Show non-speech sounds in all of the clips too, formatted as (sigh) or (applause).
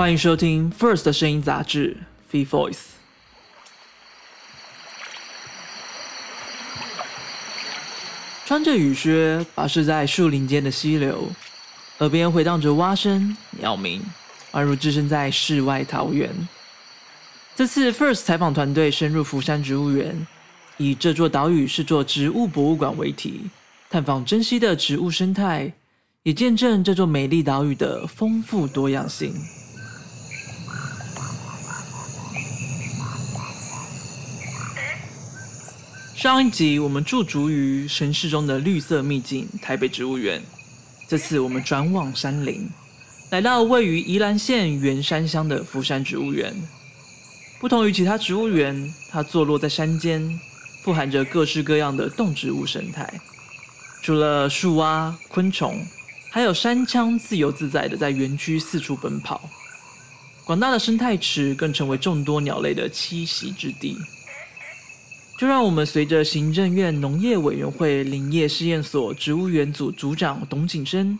欢迎收听 First 声音杂志《Free Voice》。穿着雨靴，跋涉在树林间的溪流，耳边回荡着蛙声、鸟鸣，宛如置身在世外桃源。这次 First 采访团队深入福山植物园，以这座岛屿是座植物博物馆为题，探访珍稀的植物生态，也见证这座美丽岛屿的丰富多样性。上一集我们驻足于城市中的绿色秘境台北植物园，这次我们转往山林，来到位于宜兰县员山乡的福山植物园。不同于其他植物园，它坐落在山间，富含着各式各样的动植物生态。除了树蛙、昆虫，还有山羌自由自在的在园区四处奔跑。广大的生态池更成为众多鸟类的栖息之地。就让我们随着行政院农业委员会林业试验所植物园组组长董景生、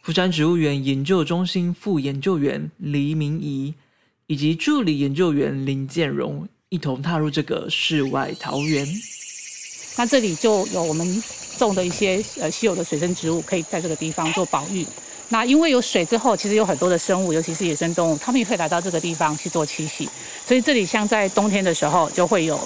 福山植物园研究中心副研究员黎明仪以及助理研究员林建荣一同踏入这个世外桃源。那这里就有我们种的一些呃稀有的水生植物，可以在这个地方做保育。那因为有水之后，其实有很多的生物，尤其是野生动物，它们也会来到这个地方去做栖息。所以这里像在冬天的时候，就会有。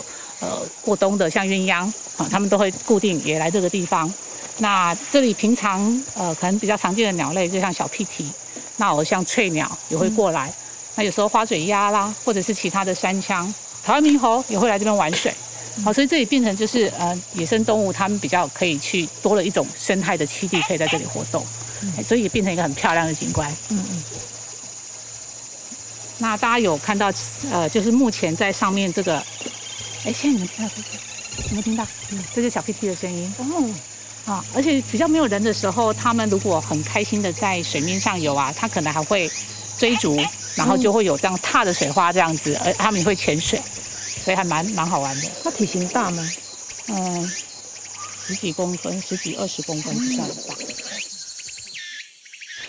呃，过冬的像鸳鸯啊，他们都会固定也来这个地方。那这里平常呃，可能比较常见的鸟类，就像小屁蹄，那我像翠鸟也会过来。那有时候花嘴鸭啦，或者是其他的山羌、台湾猕猴也会来这边玩水。好，所以这里变成就是呃，野生动物它们比较可以去多了一种生态的栖地，可以在这里活动。所以也变成一个很漂亮的景观。嗯嗯。那大家有看到呃，就是目前在上面这个。哎，现在你们听到有没有听到？嗯，这是小屁屁的声音。哦，啊，而且比较没有人的时候，他们如果很开心的在水面上游啊，它可能还会追逐，然后就会有这样踏的水花这样子，而他们也会潜水，所以还蛮蛮好玩的。它体型大吗？嗯，十几公分，十几二十公分这样大。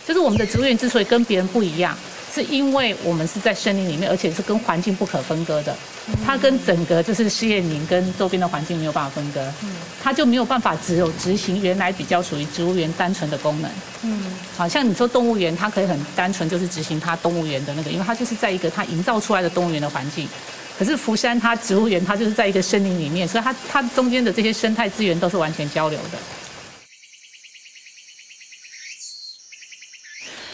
就是我们的植物园之所以跟别人不一样。是因为我们是在森林里面，而且是跟环境不可分割的。它跟整个就是试验林跟周边的环境没有办法分割，它就没有办法只有执行原来比较属于植物园单纯的功能。嗯，好像你说动物园，它可以很单纯就是执行它动物园的那个，因为它就是在一个它营造出来的动物园的环境。可是福山它植物园，它就是在一个森林里面，所以它它中间的这些生态资源都是完全交流的。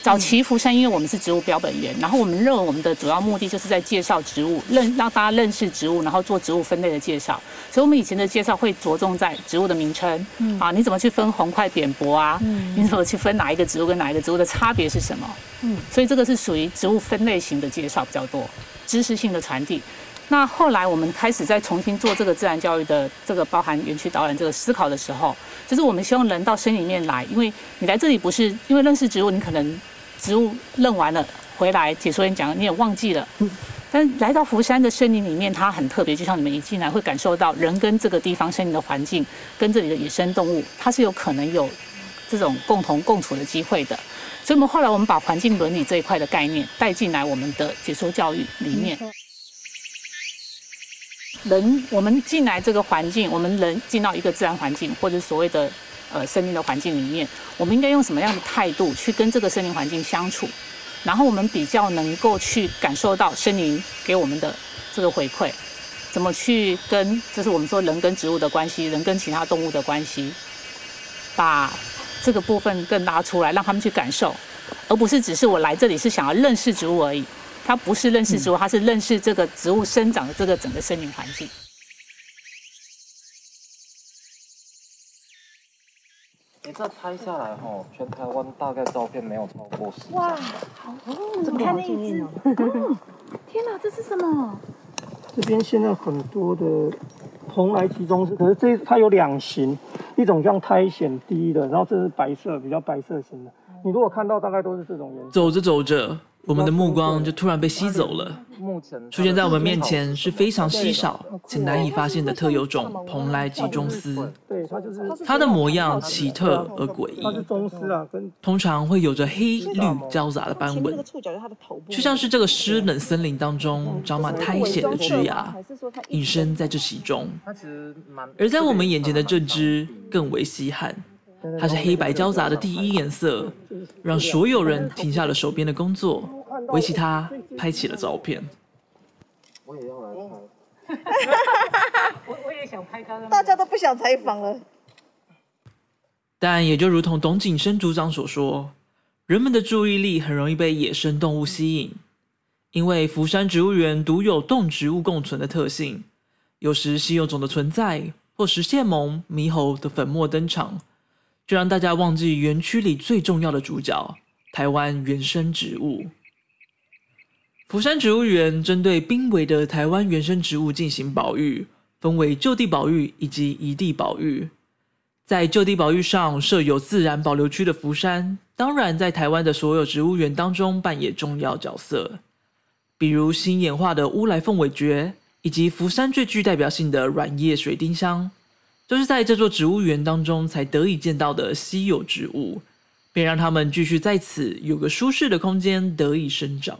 早期福山，因为我们是植物标本园，然后我们认为我们的主要目的就是在介绍植物，认让大家认识植物，然后做植物分类的介绍。所以，我们以前的介绍会着重在植物的名称，啊，你怎么去分红块扁薄啊？你怎么去分哪一个植物跟哪一个植物的差别是什么？嗯，所以这个是属于植物分类型的介绍比较多，知识性的传递。那后来我们开始再重新做这个自然教育的这个包含园区导览这个思考的时候，就是我们希望人到森林里面来，因为你来这里不是因为认识植物，你可能。植物认完了回来解说员讲你也忘记了，嗯但来到福山的森林里面，它很特别，就像你们一进来会感受到人跟这个地方森林的环境，跟这里的野生动物，它是有可能有这种共同共处的机会的。所以，我们后来我们把环境伦理这一块的概念带进来我们的解说教育里面。人，我们进来这个环境，我们人进到一个自然环境，或者所谓的。呃，森林的环境里面，我们应该用什么样的态度去跟这个森林环境相处？然后我们比较能够去感受到森林给我们的这个回馈，怎么去跟，就是我们说人跟植物的关系，人跟其他动物的关系，把这个部分更拉出来，让他们去感受，而不是只是我来这里是想要认识植物而已。它不是认识植物，它是认识这个植物生长的这个整个森林环境。你这拍下来哈，全台湾大概照片没有超过十张。哇，好哦，怎么看那一只？天哪，这是什么？这边现在很多的蓬莱集中式，可是这它有两型，一种像苔藓低的，然后这是白色，比较白色型的。你如果看到，大概都是这种颜色。走着走着，我们的目光就突然被吸走了。出现在我们面前是非常稀少且难以发现的特有种蓬莱集中丝，它的模样奇特而诡它是异，通常会有着黑绿交杂的斑纹，就，像是这个湿冷森林当中长满苔藓的枝芽，还是说它隐身在这其中。而在我们眼前的这只更为稀罕，它是黑白交杂的第一颜色，让所有人停下了手边的工作，围起它拍起了照片。(laughs) 我也要来拍。(laughs) 我我也想拍他的大家都不想采访了。但也就如同董景生组长所说，人们的注意力很容易被野生动物吸引，因为福山植物园独有动植物共存的特性，有时稀有种的存在或石蟹獴、猕猴的粉墨登场，就让大家忘记园区里最重要的主角——台湾原生植物。福山植物园针对濒危的台湾原生植物进行保育，分为就地保育以及移地保育。在就地保育上设有自然保留区的福山，当然在台湾的所有植物园当中扮演重要角色。比如新演化的乌来凤尾蕨，以及福山最具代表性的软叶水丁香，都是在这座植物园当中才得以见到的稀有植物，便让它们继续在此有个舒适的空间得以生长。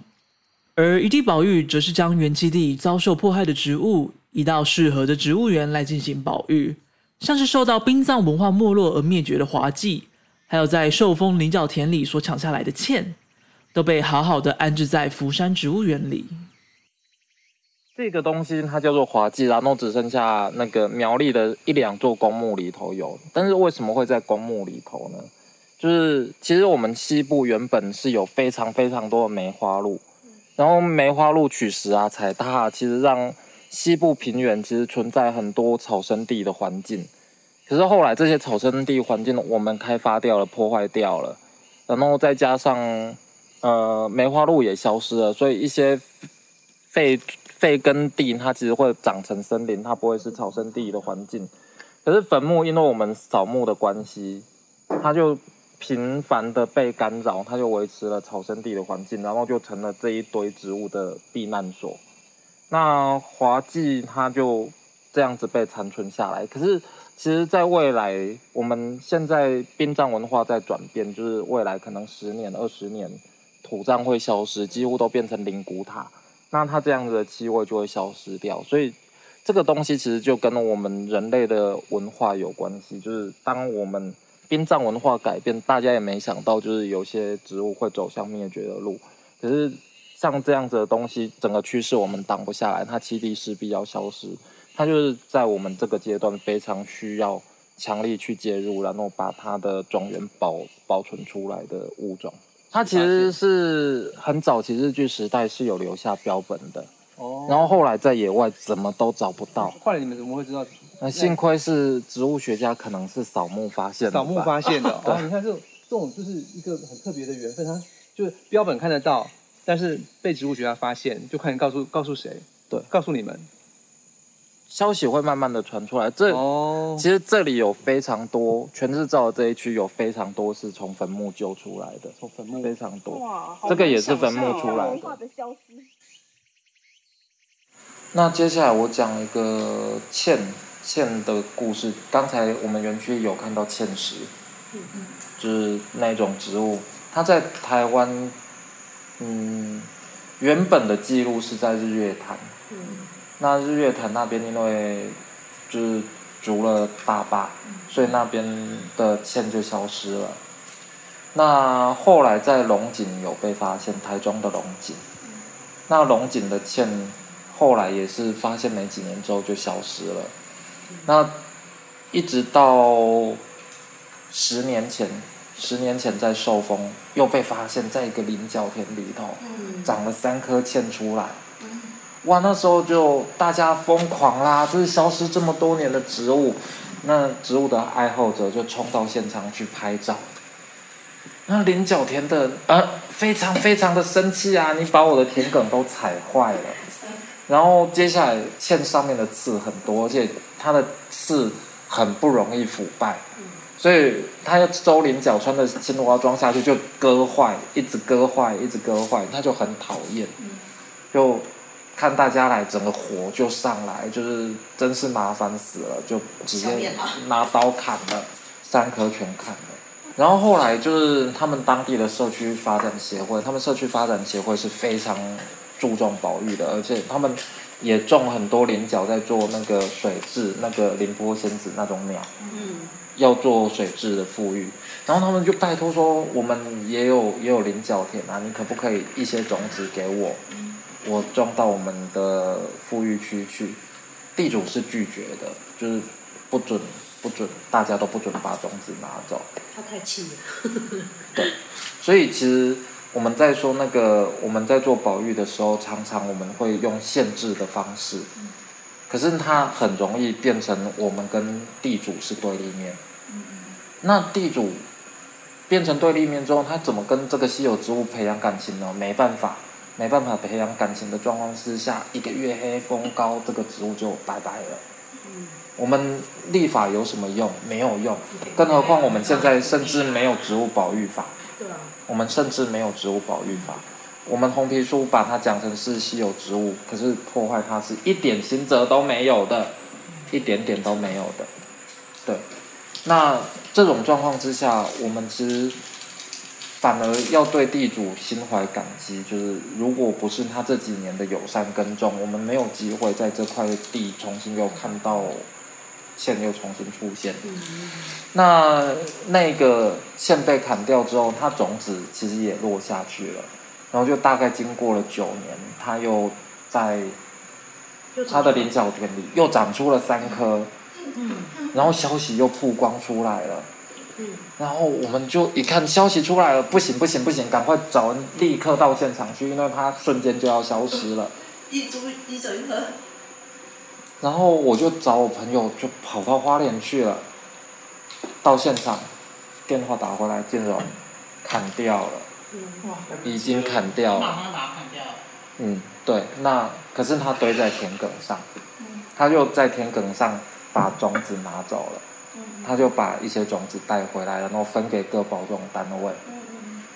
而余地保育则是将原基地遭受迫害的植物移到适合的植物园来进行保育，像是受到殡葬文化没落而灭绝的滑稽，还有在受封菱角田里所抢下来的茜，都被好好的安置在福山植物园里。这个东西它叫做滑稽，然后只剩下那个苗栗的一两座公墓里头有，但是为什么会在公墓里头呢？就是其实我们西部原本是有非常非常多的梅花鹿，然后梅花鹿取食啊、踩踏，其实让西部平原其实存在很多草生地的环境。可是后来这些草生地环境我们开发掉了、破坏掉了，然后再加上呃梅花鹿也消失了，所以一些废废耕地它其实会长成森林，它不会是草生地的环境。可是坟墓因为我们扫墓的关系，它就频繁的被干扰，它就维持了草生地的环境，然后就成了这一堆植物的避难所。那华记它就这样子被残存下来。可是其实，在未来，我们现在殡葬文化在转变，就是未来可能十年、二十年，土葬会消失，几乎都变成灵骨塔。那它这样子的气味就会消失掉，所以这个东西其实就跟我们人类的文化有关系。就是当我们殡葬文化改变，大家也没想到，就是有些植物会走向灭绝的路。可是像这样子的东西，整个趋势我们挡不下来，它栖地势必要消失。它就是在我们这个阶段非常需要强力去介入，然后把它的种源保保存出来的物种。它其实是很早期日剧时代是有留下标本的，哦，然后后来在野外怎么都找不到。后来你们怎么会知道？那幸亏是植物学家，可能是扫墓发现的。扫墓发现的。对 (laughs) 哦，你看这种这种就是一个很特别的缘分，它就是标本看得到，但是被植物学家发现，就快点告诉告诉谁？对告诉你们。消息会慢慢的传出来。这、哦，其实这里有非常多，全日照的这一区有非常多是从坟墓救出来的，从坟墓非常多。哇，这个也是坟墓出来的。的。那接下来我讲一个欠欠的故事。刚才我们园区有看到芡实，就是那种植物，它在台湾，嗯，原本的记录是在日月潭。那日月潭那边因为就是筑了大坝，所以那边的芡就消失了。那后来在龙井有被发现，台中的龙井。那龙井的芡后来也是发现没几年之后就消失了。那一直到十年前，十年前在寿丰又被发现，在一个菱角田里头长了三颗芡出来。哇，那时候就大家疯狂啦！这是消失这么多年的植物，那植物的爱好者就冲到现场去拍照。那菱角田的呃非常非常的生气啊！你把我的田埂都踩坏了。然后接下来线上面的刺很多，而且它的刺很不容易腐败，所以它要周菱角穿的青蛙装下去就割坏，一直割坏，一直割坏，它就很讨厌。就看大家来，整个火就上来，就是真是麻烦死了，就直接拿刀砍了，三颗全砍了。然后后来就是他们当地的社区发展协会，他们社区发展协会是非常注重保育的，而且他们也种很多菱角在做那个水质，那个凌波仙子那种鸟，嗯，要做水质的富裕。然后他们就拜托说，我们也有也有菱角田啊，你可不可以一些种子给我，我种到我们的富裕区去？地主是拒绝的，就是不准不准，大家都不准把种子拿走。他太气了。(laughs) 对，所以其实我们在说那个我们在做保育的时候，常常我们会用限制的方式，可是它很容易变成我们跟地主是对立面。那地主变成对立面之后，他怎么跟这个稀有植物培养感情呢？没办法，没办法培养感情的状况之下，一个月黑风高，这个植物就拜拜了。我们立法有什么用？没有用，更何况我们现在甚至没有植物保育法。对啊，我们甚至没有植物保育法。我们红皮书把它讲成是稀有植物，可是破坏它是一点刑责都没有的，一点点都没有的。对，那这种状况之下，我们其实反而要对地主心怀感激。就是如果不是他这几年的友善耕种，我们没有机会在这块地重新又看到线又重新出现。那那个线被砍掉之后，它种子其实也落下去了，然后就大概经过了九年，它又在它的菱角田里又长出了三颗，然后消息又曝光出来了，然后我们就一看消息出来了，不行不行不行，赶快找人立刻到现场去，因为它瞬间就要消失了。一株一整一颗，然后我就找我朋友，就跑到花莲去了。到现场，电话打回来，建荣砍掉了，已经砍掉了。马上把它砍掉了。嗯，对。那可是他堆在田埂上，他就在田埂上把种子拿走了，他就把一些种子带回来，然后分给各保种单位。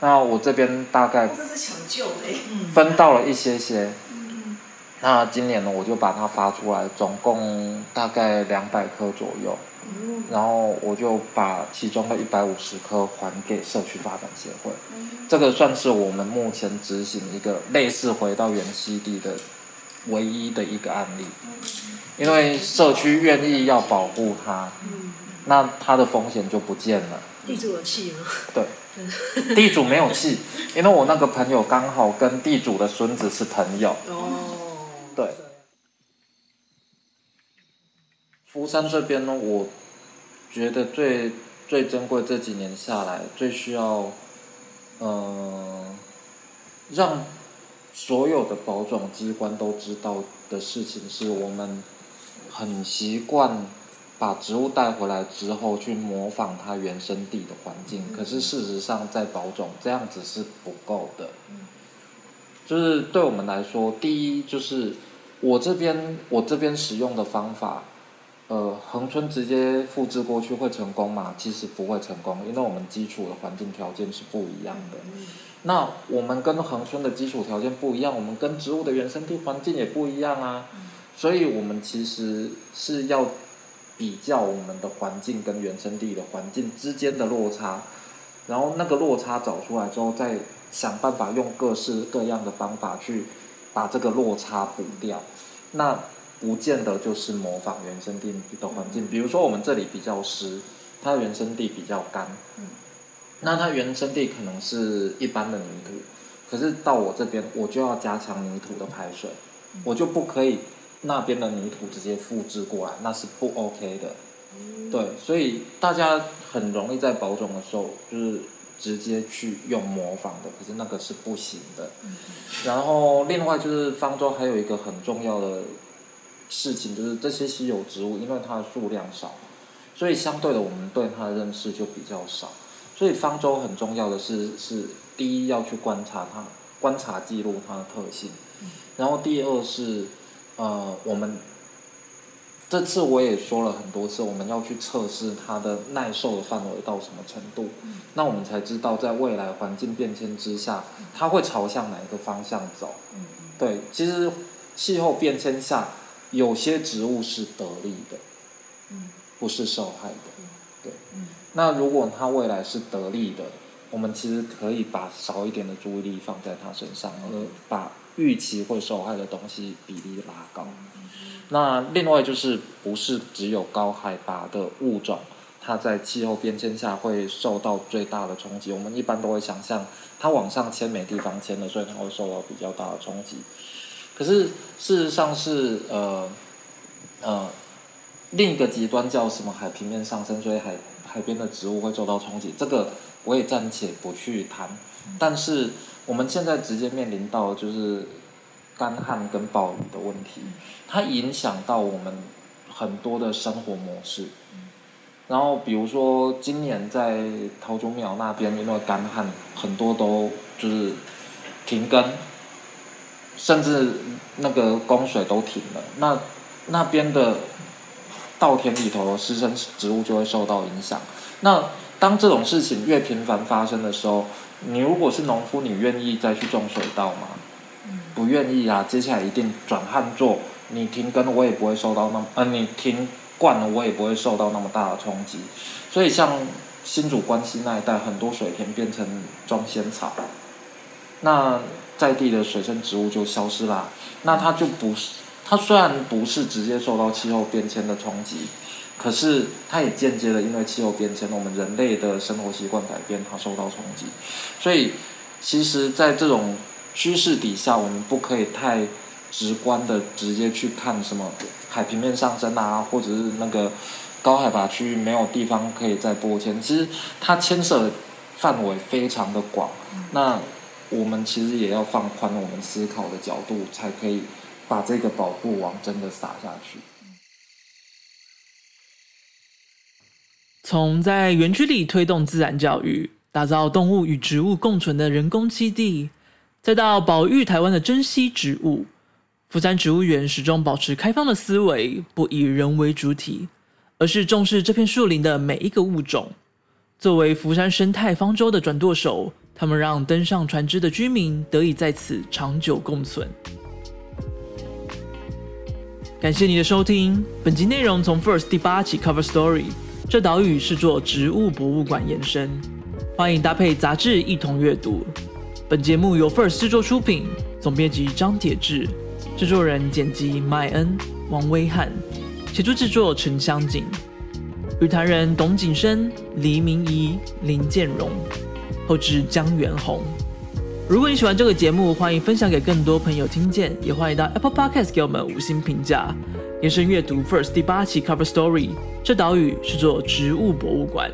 那我这边大概这是抢救嘞。分到了一些些。那今年呢，我就把它发出来，总共大概两百颗左右。然后我就把其中的一百五十颗还给社区发展协会，这个算是我们目前执行一个类似回到原栖地的唯一的一个案例，因为社区愿意要保护它，那它的风险就不见了。地主有气吗？对，地主没有气，因为我那个朋友刚好跟地主的孙子是朋友，哦，对。福山这边呢，我觉得最最珍贵这几年下来，最需要，嗯、让所有的保种机关都知道的事情，是我们很习惯把植物带回来之后去模仿它原生地的环境，可是事实上在保种这样子是不够的。就是对我们来说，第一就是我这边我这边使用的方法，呃，恒春直接复制过去会成功吗？其实不会成功，因为我们基础的环境条件是不一样的。那我们跟恒春的基础条件不一样，我们跟植物的原生地环境也不一样啊。所以我们其实是要比较我们的环境跟原生地的环境之间的落差，然后那个落差找出来之后，再想办法用各式各样的方法去把这个落差补掉。那不见得就是模仿原生地的环境，比如说我们这里比较湿，它原生地比较干，那它原生地可能是一般的泥土，可是到我这边我就要加强泥土的排水，我就不可以那边的泥土直接复制过来，那是不 OK 的。对，所以大家很容易在保种的时候就是直接去用模仿的，可是那个是不行的。然后另外就是方舟还有一个很重要的事情，就是这些稀有植物，因为它的数量少，所以相对的我们对它的认识就比较少。所以方舟很重要的是是第一要去观察它，观察记录它的特性，然后第二是呃，我们这次我也说了很多次，我们要去测试它的耐受的范围到什么程度，那我们才知道在未来环境变迁之下，它会朝向哪一个方向走。对，其实气候变迁下，有些植物是得利的，不是受害的。对，那如果它未来是得利的，我们其实可以把少一点的注意力放在它身上，而把预期会受害的东西比例拉高。那另外就是不是只有高海拔的物种，它在气候变迁下会受到最大的冲击。我们一般都会想象它往上迁没地方迁了，所以它会受到比较大的冲击。可是事实上是呃呃另一个极端叫什么海平面上升，所以海海边的植物会受到冲击。这个我也暂且不去谈。但是我们现在直接面临到就是干旱跟暴雨的问题，它影响到我们很多的生活模式。然后比如说今年在桃竹苗那边，因为干旱，很多都就是停耕，甚至那个供水都停了。那那边的稻田里头的湿生植物就会受到影响。那当这种事情越频繁发生的时候，你如果是农夫，你愿意再去种水稻吗？不愿意啊。接下来一定转旱作，你停耕我也不会受到那么，呃，你停灌了我也不会受到那么大的冲击。所以像新主关西那一带，很多水田变成装仙草，那在地的水生植物就消失啦。那它就不是，它虽然不是直接受到气候变迁的冲击。可是，它也间接的因为气候变迁，我们人类的生活习惯改变，它受到冲击。所以，其实，在这种趋势底下，我们不可以太直观的直接去看什么海平面上升啊，或者是那个高海拔区域没有地方可以再播迁。其实，它牵涉的范围非常的广。那我们其实也要放宽我们思考的角度，才可以把这个保护网真的撒下去。从在园区里推动自然教育，打造动物与植物共存的人工基地，再到保育台湾的珍稀植物，福山植物园始终保持开放的思维，不以人为主体，而是重视这片树林的每一个物种。作为福山生态方舟的转舵手，他们让登上船只的居民得以在此长久共存。感谢你的收听，本集内容从 First 第八期 Cover Story。这岛屿是做植物博物馆延伸，欢迎搭配杂志一同阅读。本节目由 First 制作出品，总编辑张铁志，制作人剪辑麦恩、王威汉，协助制作陈香景，语坛人董景生、黎明仪、林建荣，后制江元宏。如果你喜欢这个节目，欢迎分享给更多朋友听见，也欢迎到 Apple Podcast 给我们五星评价。延伸阅读 First 第八期 Cover Story，这岛屿是座植物博物馆。